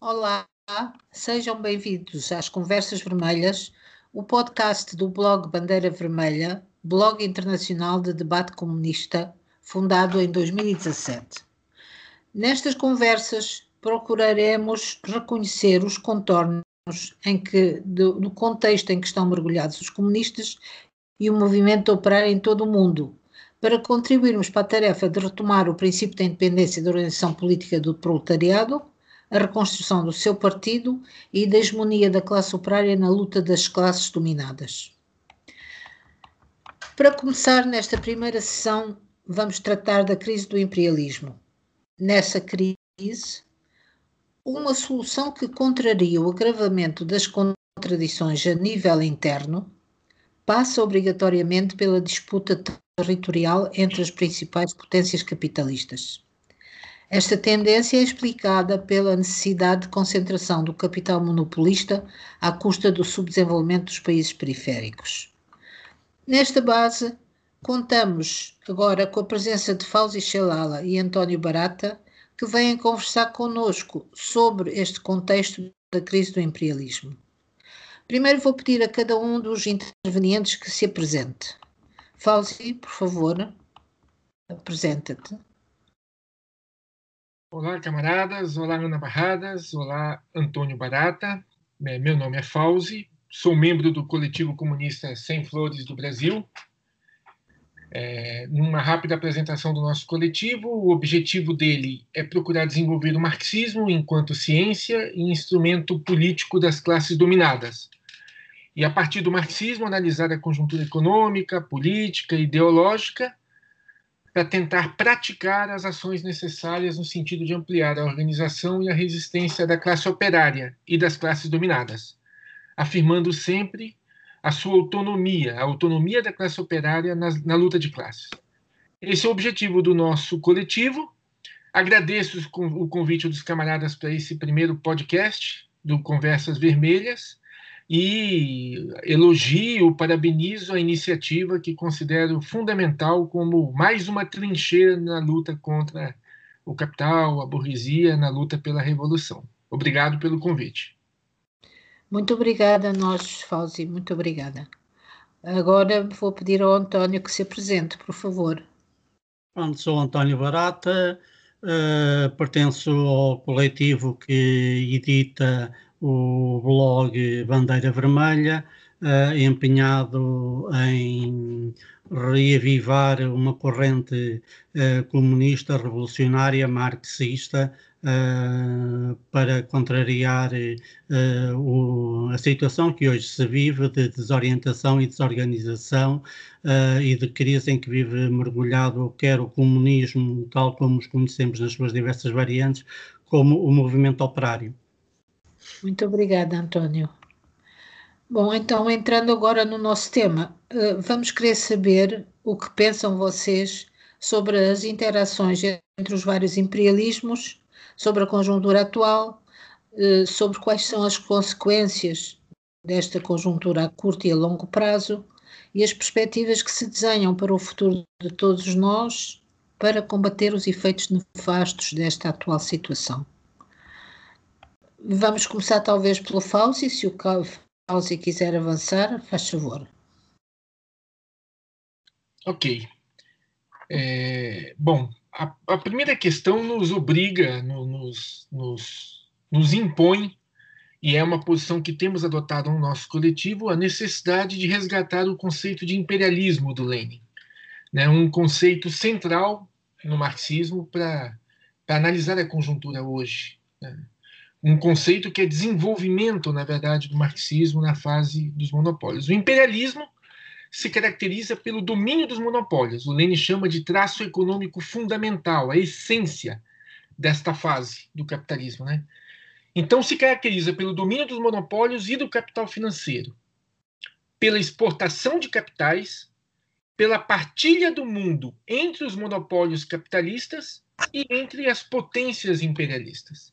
Olá, sejam bem-vindos às Conversas Vermelhas, o podcast do blog Bandeira Vermelha, blog internacional de debate comunista, fundado em 2017. Nestas conversas procuraremos reconhecer os contornos em que, do, do contexto em que estão mergulhados os comunistas e o movimento operário em todo o mundo, para contribuirmos para a tarefa de retomar o princípio da independência da organização política do proletariado a reconstrução do seu partido e da hegemonia da classe operária na luta das classes dominadas. Para começar, nesta primeira sessão, vamos tratar da crise do imperialismo. Nessa crise, uma solução que contraria o agravamento das contradições a nível interno passa obrigatoriamente pela disputa territorial entre as principais potências capitalistas. Esta tendência é explicada pela necessidade de concentração do capital monopolista à custa do subdesenvolvimento dos países periféricos. Nesta base, contamos agora com a presença de Fauzi Shalala e António Barata, que vêm conversar conosco sobre este contexto da crise do imperialismo. Primeiro vou pedir a cada um dos intervenientes que se apresente. Fauzi, por favor, apresenta-te. Olá, camaradas. Olá, Ana Barradas. Olá, Antônio Barata. É, meu nome é Fauzi. Sou membro do coletivo comunista Sem Flores do Brasil. É, numa rápida apresentação do nosso coletivo, o objetivo dele é procurar desenvolver o marxismo enquanto ciência e instrumento político das classes dominadas. E, a partir do marxismo, analisar a conjuntura econômica, política ideológica para tentar praticar as ações necessárias no sentido de ampliar a organização e a resistência da classe operária e das classes dominadas, afirmando sempre a sua autonomia, a autonomia da classe operária na, na luta de classes. Esse é o objetivo do nosso coletivo. Agradeço o convite dos camaradas para esse primeiro podcast do Conversas Vermelhas e elogio, parabenizo a iniciativa que considero fundamental como mais uma trincheira na luta contra o capital, a burguesia, na luta pela revolução. Obrigado pelo convite. Muito obrigada a nós, Fauzi, muito obrigada. Agora vou pedir ao António que se apresente, por favor. Pronto, sou António Barata, uh, pertenço ao coletivo que edita o blog Bandeira Vermelha, uh, empenhado em reavivar uma corrente uh, comunista, revolucionária, marxista, uh, para contrariar o, a situação que hoje se vive de desorientação e desorganização e de crise em que vive mergulhado quer o comunismo, tal como os conhecemos nas suas diversas variantes, como o movimento operário. Muito obrigada, António. Bom, então entrando agora no nosso tema, eh, vamos querer saber o que pensam vocês sobre as interações entre os vários imperialismos, sobre a conjuntura atual, eh, sobre quais são as consequências desta conjuntura a curto e a longo prazo e as perspectivas que se desenham para o futuro de todos nós para combater os efeitos nefastos desta atual situação. Vamos começar talvez pelo Fauzi, se o Fauzi quiser avançar, faz favor. Ok. É, bom, a, a, primeira questão nos obriga, no, nos, nos, nos impõe, e é uma posição que temos adotado no nosso coletivo, a necessidade de resgatar o conceito de imperialismo do Lenin. Né, um conceito central no marxismo para analisar a conjuntura hoje. Né um conceito que é desenvolvimento, na verdade, do marxismo na fase dos monopólios. O imperialismo se caracteriza pelo domínio dos monopólios. O Lenin chama de traço econômico fundamental, a essência desta fase do capitalismo. Né? Então, se caracteriza pelo domínio dos monopólios e do capital financeiro, pela exportação de capitais, pela partilha do mundo entre os monopólios capitalistas e entre as potências imperialistas.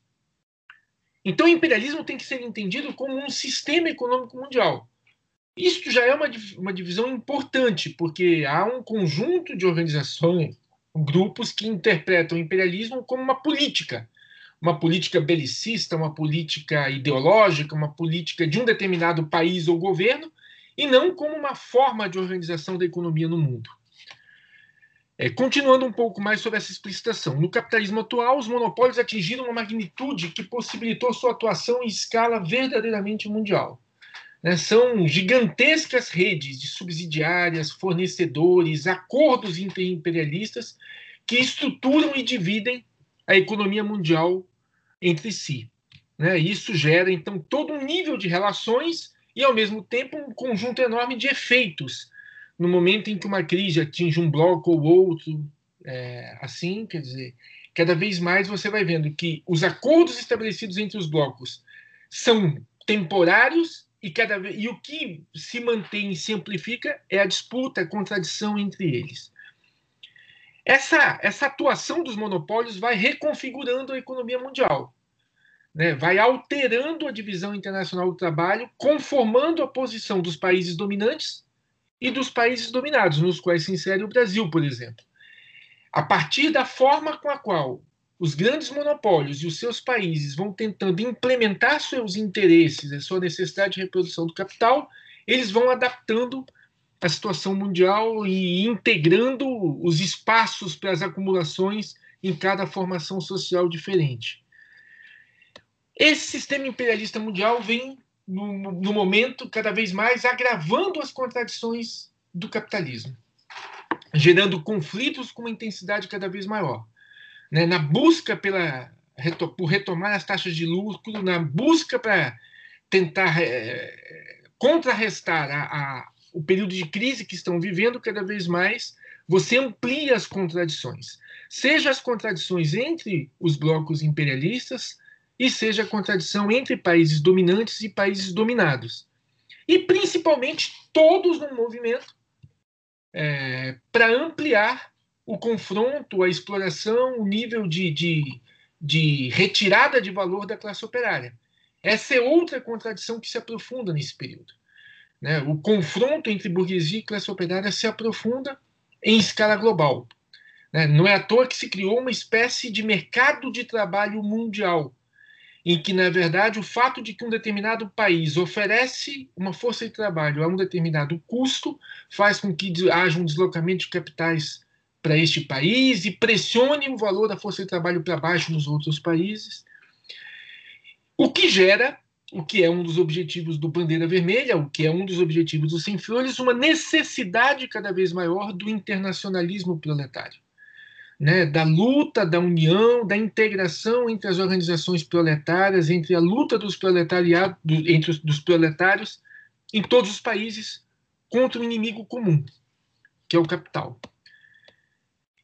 Então, o imperialismo tem que ser entendido como um sistema econômico mundial. Isto já é uma, uma divisão importante, porque há um conjunto de organizações, grupos que interpretam o imperialismo como uma política, uma política belicista, uma política ideológica, uma política de um determinado país ou governo, e não como uma forma de organização da economia no mundo. É, continuando um pouco mais sobre essa explicitação, no capitalismo atual, os monopólios atingiram uma magnitude que possibilitou sua atuação em escala verdadeiramente mundial. Né, são gigantescas redes de subsidiárias, fornecedores, acordos interimperialistas que estruturam e dividem a economia mundial entre si. Né? Isso gera, então, todo um nível de relações e, ao mesmo tempo, um conjunto enorme de efeitos no momento em que uma crise atinge um bloco ou outro, é, assim, quer dizer, cada vez mais você vai vendo que os acordos estabelecidos entre os blocos são temporários e, cada vez, e o que se mantém e se amplifica é a disputa, a contradição entre eles. Essa, essa atuação dos monopólios vai reconfigurando a economia mundial, né? vai alterando a divisão internacional do trabalho, conformando a posição dos países dominantes e dos países dominados, nos quais se insere o Brasil, por exemplo. A partir da forma com a qual os grandes monopólios e os seus países vão tentando implementar seus interesses, a sua necessidade de reprodução do capital, eles vão adaptando a situação mundial e integrando os espaços para as acumulações em cada formação social diferente. Esse sistema imperialista mundial vem, no, no momento, cada vez mais agravando as contradições do capitalismo, gerando conflitos com uma intensidade cada vez maior. Né? Na busca pela, por retomar as taxas de lucro, na busca para tentar é, contrarrestar a, a o período de crise que estão vivendo, cada vez mais você amplia as contradições. Seja as contradições entre os blocos imperialistas, e seja a contradição entre países dominantes e países dominados. E principalmente todos num movimento é, para ampliar o confronto, a exploração, o nível de, de, de retirada de valor da classe operária. Essa é outra contradição que se aprofunda nesse período. Né? O confronto entre burguesia e classe operária se aprofunda em escala global. Né? Não é à toa que se criou uma espécie de mercado de trabalho mundial, em que, na verdade, o fato de que um determinado país oferece uma força de trabalho a um determinado custo faz com que haja um deslocamento de capitais para este país e pressione o valor da força de trabalho para baixo nos outros países, o que gera o que é um dos objetivos do Bandeira Vermelha, o que é um dos objetivos do Sem Flores, uma necessidade cada vez maior do internacionalismo proletário. Né, da luta, da união, da integração entre as organizações proletárias, entre a luta dos entre os dos proletários em todos os países contra o um inimigo comum, que é o capital.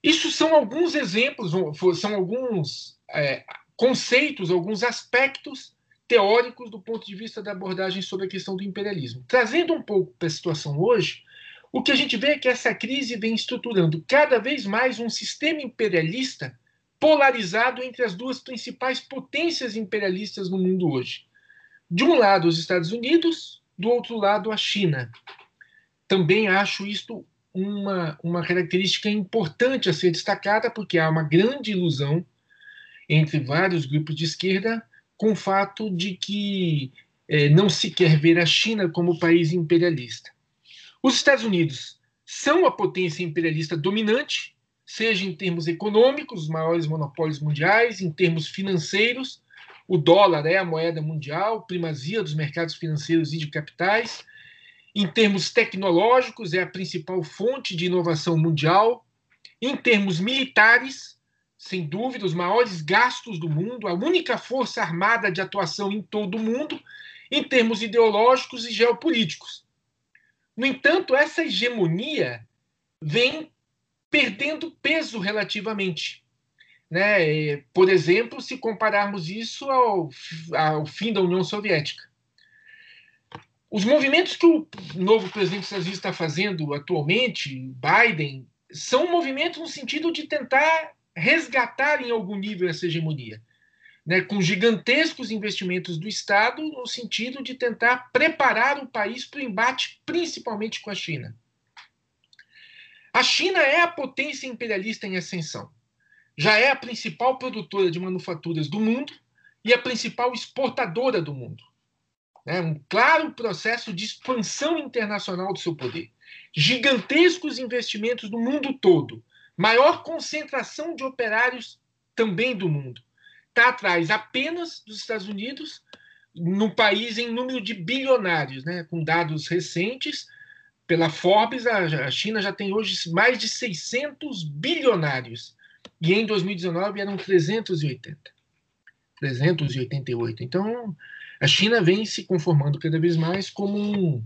Isso são alguns exemplos, são alguns é, conceitos, alguns aspectos teóricos do ponto de vista da abordagem sobre a questão do imperialismo. Trazendo um pouco para a situação hoje, o que a gente vê é que essa crise vem estruturando cada vez mais um sistema imperialista polarizado entre as duas principais potências imperialistas no mundo hoje. De um lado, os Estados Unidos, do outro lado, a China. Também acho isto uma, uma característica importante a ser destacada, porque há uma grande ilusão entre vários grupos de esquerda com o fato de que é, não se quer ver a China como país imperialista. Os Estados Unidos são a potência imperialista dominante, seja em termos econômicos, os maiores monopólios mundiais, em termos financeiros, o dólar é a moeda mundial, primazia dos mercados financeiros e de capitais. Em termos tecnológicos, é a principal fonte de inovação mundial. Em termos militares, sem dúvida, os maiores gastos do mundo, a única força armada de atuação em todo o mundo, em termos ideológicos e geopolíticos. No entanto, essa hegemonia vem perdendo peso relativamente. Né? Por exemplo, se compararmos isso ao, ao fim da União Soviética. Os movimentos que o novo presidente dos Estados Unidos está fazendo atualmente, Biden, são movimentos no sentido de tentar resgatar em algum nível essa hegemonia, né, com gigantescos investimentos do Estado no sentido de tentar preparar o país para o embate, principalmente com a China. A China é a potência imperialista em ascensão. já é a principal produtora de manufaturas do mundo e a principal exportadora do mundo. É um claro processo de expansão internacional do seu poder. Gigantescos investimentos no mundo todo. Maior concentração de operários também do mundo. Está atrás apenas dos Estados Unidos, no país em número de bilionários, né? com dados recentes. Pela Forbes, a China já tem hoje mais de 600 bilionários. E em 2019 eram 380. 388. Então, a China vem se conformando cada vez mais como um,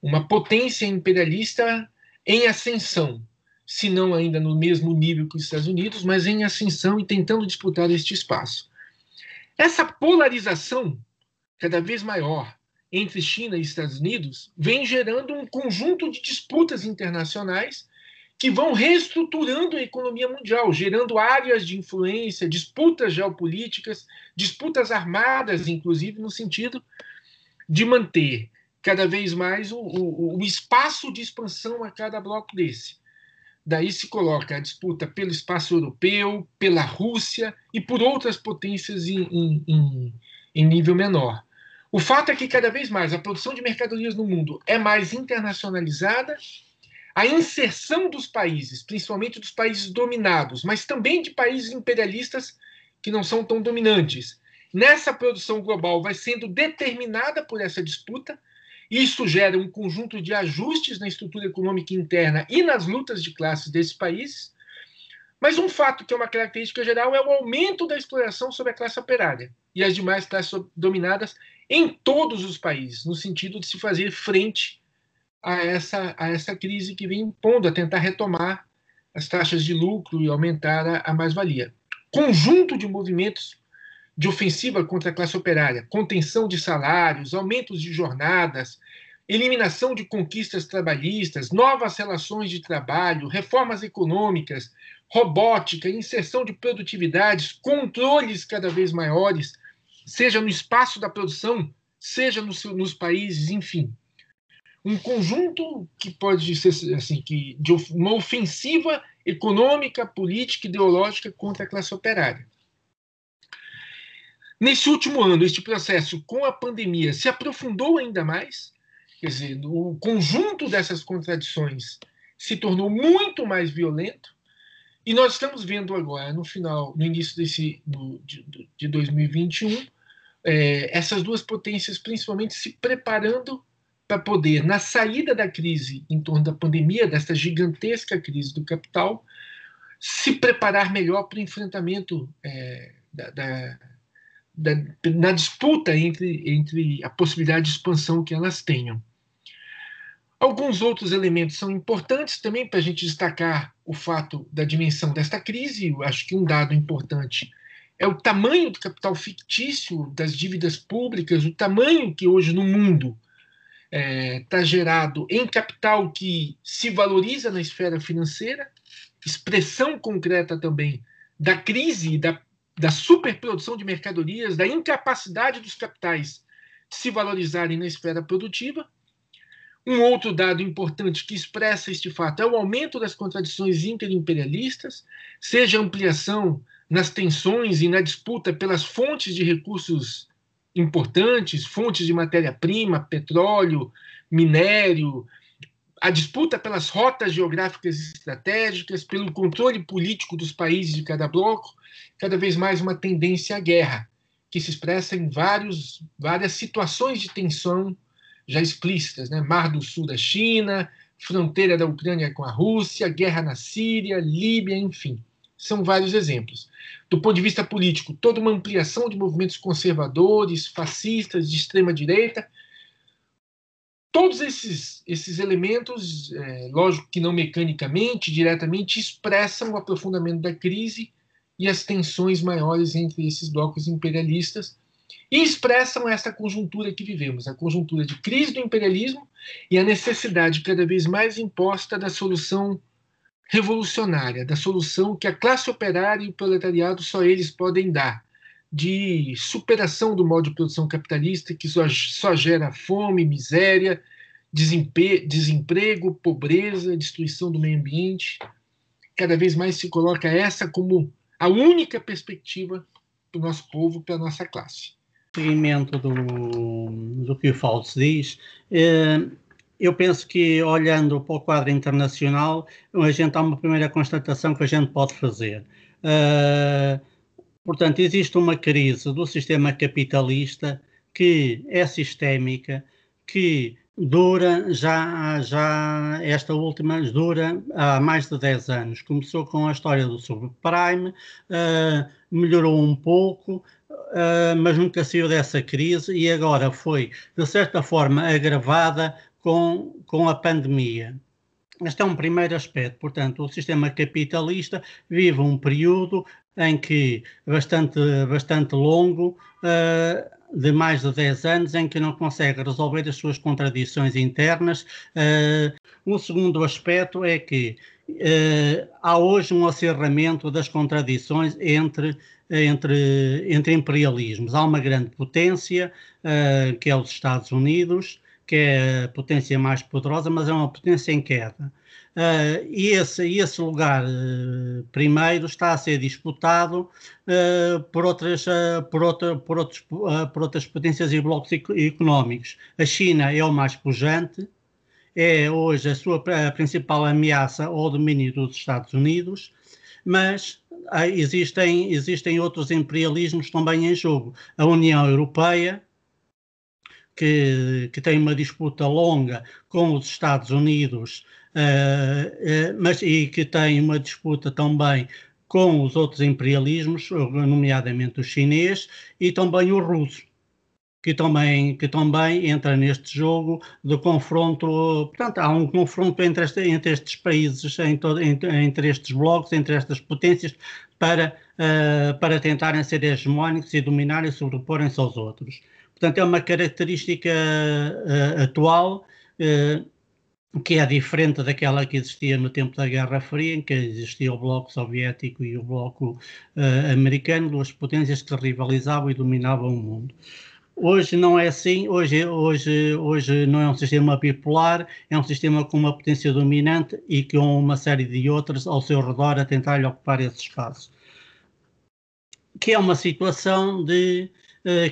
uma potência imperialista em ascensão, se não ainda no mesmo nível que os Estados Unidos, mas em ascensão e tentando disputar este espaço. Essa polarização cada vez maior entre China e Estados Unidos vem gerando um conjunto de disputas internacionais que vão reestruturando a economia mundial, gerando áreas de influência, disputas geopolíticas, disputas armadas, inclusive, no sentido de manter cada vez mais o, o, o espaço de expansão a cada bloco desse. Daí se coloca a disputa pelo espaço europeu, pela Rússia e por outras potências em, em, em, em nível menor. O fato é que cada vez mais a produção de mercadorias no mundo é mais internacionalizada a inserção dos países, principalmente dos países dominados, mas também de países imperialistas que não são tão dominantes. Nessa produção global vai sendo determinada por essa disputa. Isso gera um conjunto de ajustes na estrutura econômica interna e nas lutas de classes desses países. Mas um fato que é uma característica geral é o aumento da exploração sobre a classe operária e as demais classes dominadas em todos os países, no sentido de se fazer frente a essa, a essa crise que vem impondo a tentar retomar as taxas de lucro e aumentar a, a mais-valia. Conjunto de movimentos de ofensiva contra a classe operária, contenção de salários, aumentos de jornadas, eliminação de conquistas trabalhistas, novas relações de trabalho, reformas econômicas, robótica, inserção de produtividades, controles cada vez maiores, seja no espaço da produção, seja no, nos países, enfim um conjunto que pode ser assim que de uma ofensiva econômica, política, ideológica contra a classe operária. Nesse último ano, este processo com a pandemia se aprofundou ainda mais, quer dizer, o conjunto dessas contradições se tornou muito mais violento, e nós estamos vendo agora, no final, no início desse, de, de 2021, é, essas duas potências principalmente se preparando para poder, na saída da crise em torno da pandemia, desta gigantesca crise do capital, se preparar melhor para o enfrentamento é, da, da, da, na disputa entre, entre a possibilidade de expansão que elas tenham. Alguns outros elementos são importantes também para a gente destacar o fato da dimensão desta crise. Eu acho que um dado importante é o tamanho do capital fictício das dívidas públicas, o tamanho que hoje no mundo está é, tá gerado em capital que se valoriza na esfera financeira, expressão concreta também da crise, da, da superprodução de mercadorias, da incapacidade dos capitais de se valorizarem na esfera produtiva. Um outro dado importante que expressa este fato é o aumento das contradições interimperialistas, seja ampliação nas tensões e na disputa pelas fontes de recursos importantes, fontes de matéria-prima, petróleo, minério, a disputa pelas rotas geográficas estratégicas, pelo controle político dos países de cada bloco, cada vez mais uma tendência à guerra, que se expressa em vários, várias situações de tensão já explícitas, né? Mar do Sul da China, fronteira da Ucrânia com a Rússia, guerra na Síria, Líbia, enfim. São vários exemplos do ponto de vista político, toda uma ampliação de movimentos conservadores, fascistas, de extrema direita. Todos esses, esses elementos, é, lógico que não mecanicamente, diretamente, expressam o aprofundamento da crise e as tensões maiores entre esses blocos imperialistas e expressam essa conjuntura que vivemos, a conjuntura de crise do imperialismo e a necessidade cada vez mais imposta da solução revolucionária, da solução que a classe operária e o proletariado só eles podem dar, de superação do modo de produção capitalista que só, só gera fome, miséria, desemprego, pobreza, destruição do meio ambiente. Cada vez mais se coloca essa como a única perspectiva para o nosso povo, para a nossa classe. Seguimento do, do que o Fausto diz, eh, eu penso que, olhando para o quadro internacional, a gente há uma primeira constatação que a gente pode fazer. Uh, portanto, existe uma crise do sistema capitalista que é sistémica, que dura já, já esta última dura há mais de 10 anos. Começou com a história do subprime, uh, melhorou um pouco, uh, mas nunca saiu dessa crise e agora foi, de certa forma, agravada com, com a pandemia. Este é um primeiro aspecto. Portanto, o sistema capitalista vive um período em que bastante, bastante longo, uh, de mais de 10 anos, em que não consegue resolver as suas contradições internas. Uh, um segundo aspecto é que uh, há hoje um acerramento das contradições entre, entre, entre imperialismos. Há uma grande potência, que é os Estados Unidos, que é a potência mais poderosa, mas é uma potência em queda. Uh, e esse, esse lugar uh, primeiro está a ser disputado uh, por, outras, por, outra, por, outros, por outras potências e blocos económicos. A China é o mais pujante, é hoje a sua a principal ameaça ao domínio dos Estados Unidos, mas existem, existem outros imperialismos também em jogo. A União Europeia, que, que tem uma disputa longa com os Estados Unidos, uh, uh, mas e que tem uma disputa também com os outros imperialismos, nomeadamente o chinês e também o russo, que também, que também entra neste jogo de confronto. Portanto, há um confronto entre, este, entre estes países, entre, entre, estes blocos, entre estas potências, para, uh, para tentarem ser hegemónicos e dominarem e sobreporem-se aos outros. Portanto, é uma característica uh, atual uh, que é diferente daquela que existia no tempo da Guerra Fria, em que existia o Bloco Soviético e o Bloco uh, Americano, duas potências que rivalizavam e dominavam o mundo. Hoje não é assim, hoje, hoje, hoje não é um sistema bipolar, é um sistema com uma potência dominante e com uma série de outras ao seu redor a tentar ocupar esse espaço. Que é uma situação de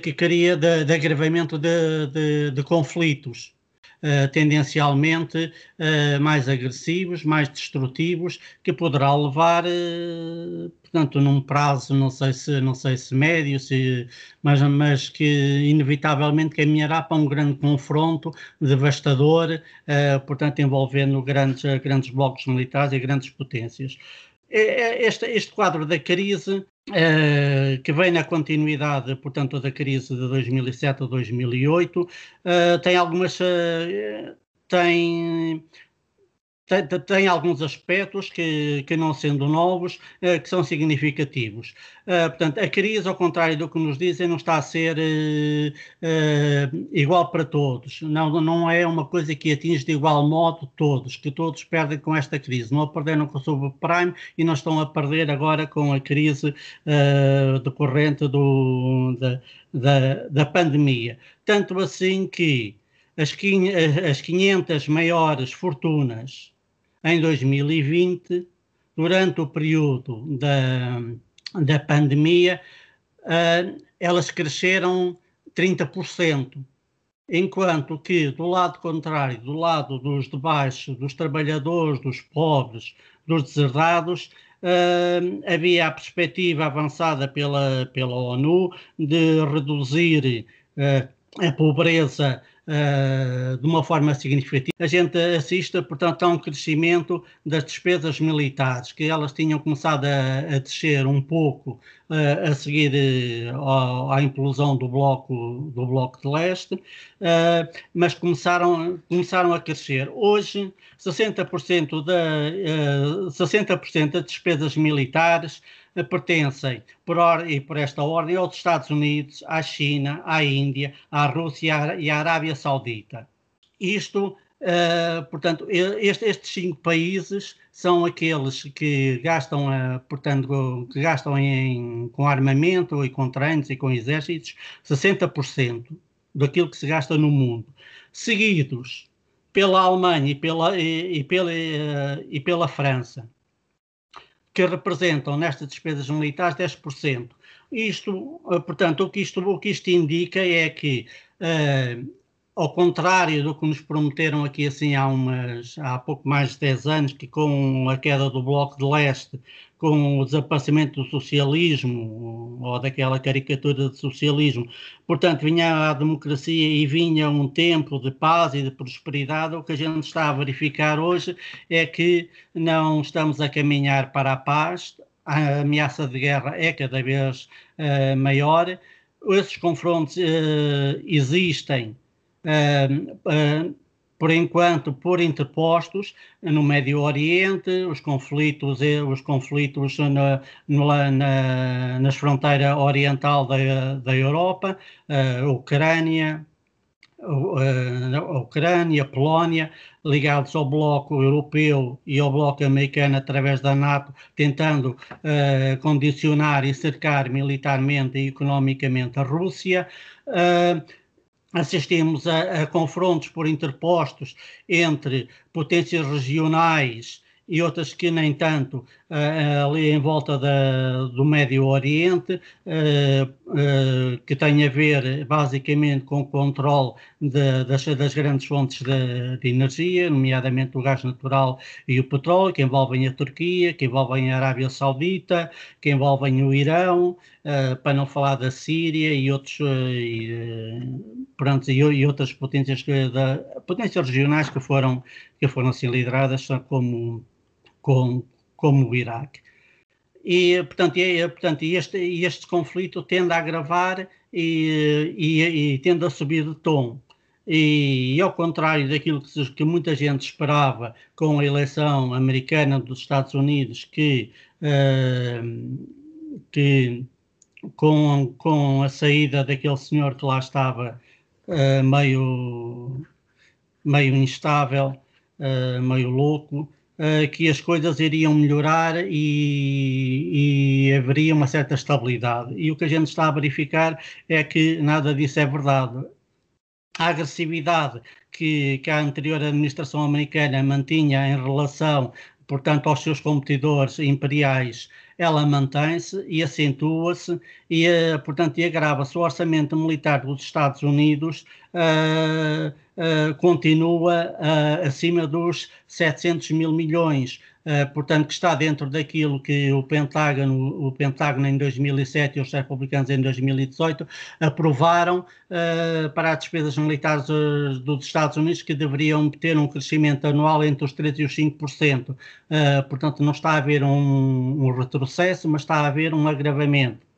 que cria de, de agravamento de, de, de conflitos. Uh, tendencialmente uh, mais agressivos, mais destrutivos, que poderá levar, uh, portanto, num prazo, não sei se, não sei se médio, se, mas, mas que inevitavelmente caminhará para um grande confronto devastador, portanto, envolvendo grandes, grandes blocos militares e grandes potências. Este, este quadro da crise Uh, que vem na continuidade, portanto, da crise de 2007 a 2008, uh, tem algumas uh, tem tem, tem, alguns aspectos que, que, não sendo novos, uh, que são significativos. Uh, portanto, a crise, ao contrário do que nos dizem, não está a ser uh, igual para todos. Não, não é uma coisa que atinge de igual modo todos, que todos perdem com esta crise. Não a perderam com o subprime e não estão a perder agora com a crise decorrente do, da, da, da pandemia. Tanto assim que as 500 maiores fortunas em 2020, durante o período da, da pandemia, uh, elas cresceram 30%, enquanto que do lado contrário, do lado dos de baixo, dos trabalhadores, dos pobres, dos deserdados, uh, havia a perspectiva avançada pela, pela ONU de reduzir uh, a pobreza uh, de uma forma significativa. A gente assiste, portanto, a um crescimento das despesas militares, que elas tinham começado a, a descer um pouco uh, a seguir uh, à implosão do bloco, do bloco de leste, mas começaram, começaram a crescer. Hoje, 60%, da, 60 das despesas militares pertencem, por or e por esta ordem, aos Estados Unidos, à China, à Índia, à Rússia e à Arábia Saudita. Isto, uh, portanto, este, estes cinco países são aqueles que gastam, uh, portanto, que gastam em, com armamento e com treinos e com exércitos 60% daquilo que se gasta no mundo, seguidos pela Alemanha e pela, e, e pela, e pela França que representam nestas despesas militares 10%. Isto, portanto, o que isto, o que isto indica é que ao contrário do que nos prometeram aqui assim há, umas, há pouco mais de 10 anos, que com a queda do Bloco de Leste, com o desaparecimento do socialismo, ou daquela caricatura de socialismo, portanto, vinha a democracia e vinha um tempo de paz e de prosperidade, o que a gente está a verificar hoje é que não estamos a caminhar para a paz, a ameaça de guerra é cada vez uh, maior, esses confrontos uh, existem por enquanto, por interpostos no Médio Oriente, os conflitos, eh, os conflitos na, na, nas fronteiras oriental da, da Europa, a Ucrânia, a Ucrânia, Polónia, ligados ao bloco europeu e ao bloco americano através da NATO, tentando uh, condicionar e cercar militarmente e economicamente a Rússia. Uh, assistimos a, a, confrontos por interpostos entre potências regionais e outras que nem tanto uh, ali em volta da, do Médio Oriente, uh, que tem a ver basicamente com o controle das, das, grandes fontes de, de, energia, nomeadamente o gás natural e o petróleo, que envolvem a Turquia, que envolvem a Arábia Saudita, que envolvem o Irão, para não falar da Síria e outros e, pronto, e, e outras potências, que, da, potências regionais que foram, que foram assim lideradas como com, como o Iraque. E, portanto, e, portanto este, este conflito tende a agravar e, e, e tende a subir de tom. E, e, ao contrário daquilo que, que, muita gente esperava com a eleição americana dos Estados Unidos, que, uh, que com, com a saída daquele senhor que lá estava uh, meio, meio instável, uh, meio louco, uh, que as coisas iriam melhorar e, e, haveria uma certa estabilidade. E o que a gente está a verificar é que nada disso é verdade. A agressividade que, que a anterior administração americana mantinha em relação, portanto, aos seus competidores imperiais ela mantém-se e acentua-se e, uh, portanto, e agrava-se. O orçamento militar dos Estados Unidos uh, uh, continua acima dos 700 mil milhões. Portanto, que está dentro daquilo que o Pentágono, o Pentágono em 2007 e os republicanos em 2018 aprovaram para as despesas militares dos Estados Unidos, que deveriam ter um crescimento anual entre os 3% e os 5%. portanto, não está a haver um, um retrocesso mas está a haver um agravamento.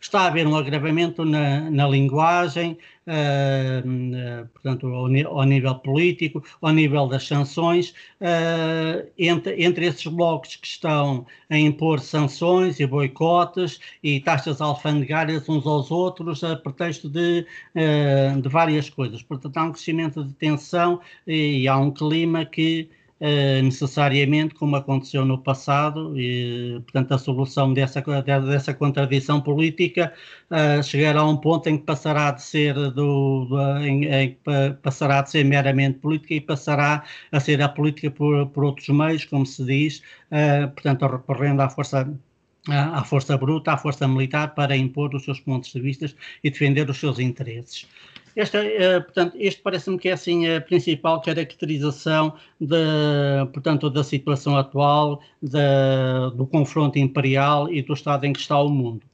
Está a haver um agravamento na, na linguagem, uh, uh, portanto, ao, ao, nível político, ao nível das sanções, uh, entre, entre esses blocos que estão a impor sanções e boicotes e taxas alfandegárias uns aos outros, a pretexto de, de várias coisas. Portanto, há um crescimento de tensão e, e há um clima que Uh, necessariamente, como aconteceu no passado, e, portanto, a solução dessa, dessa contradição política uh, chegará a um ponto em que passará de ser do, do em, em, passará de ser meramente política e passará a ser a política por, por outros meios, como se diz, uh, portanto, recorrendo à força à força bruta, à força militar, para impor os seus pontos de vista e defender os seus interesses. Esta, uh, portanto, este parece-me que é assim a principal caracterização de, portanto, da situação atual, de, do confronto imperial e do estado em que está o mundo.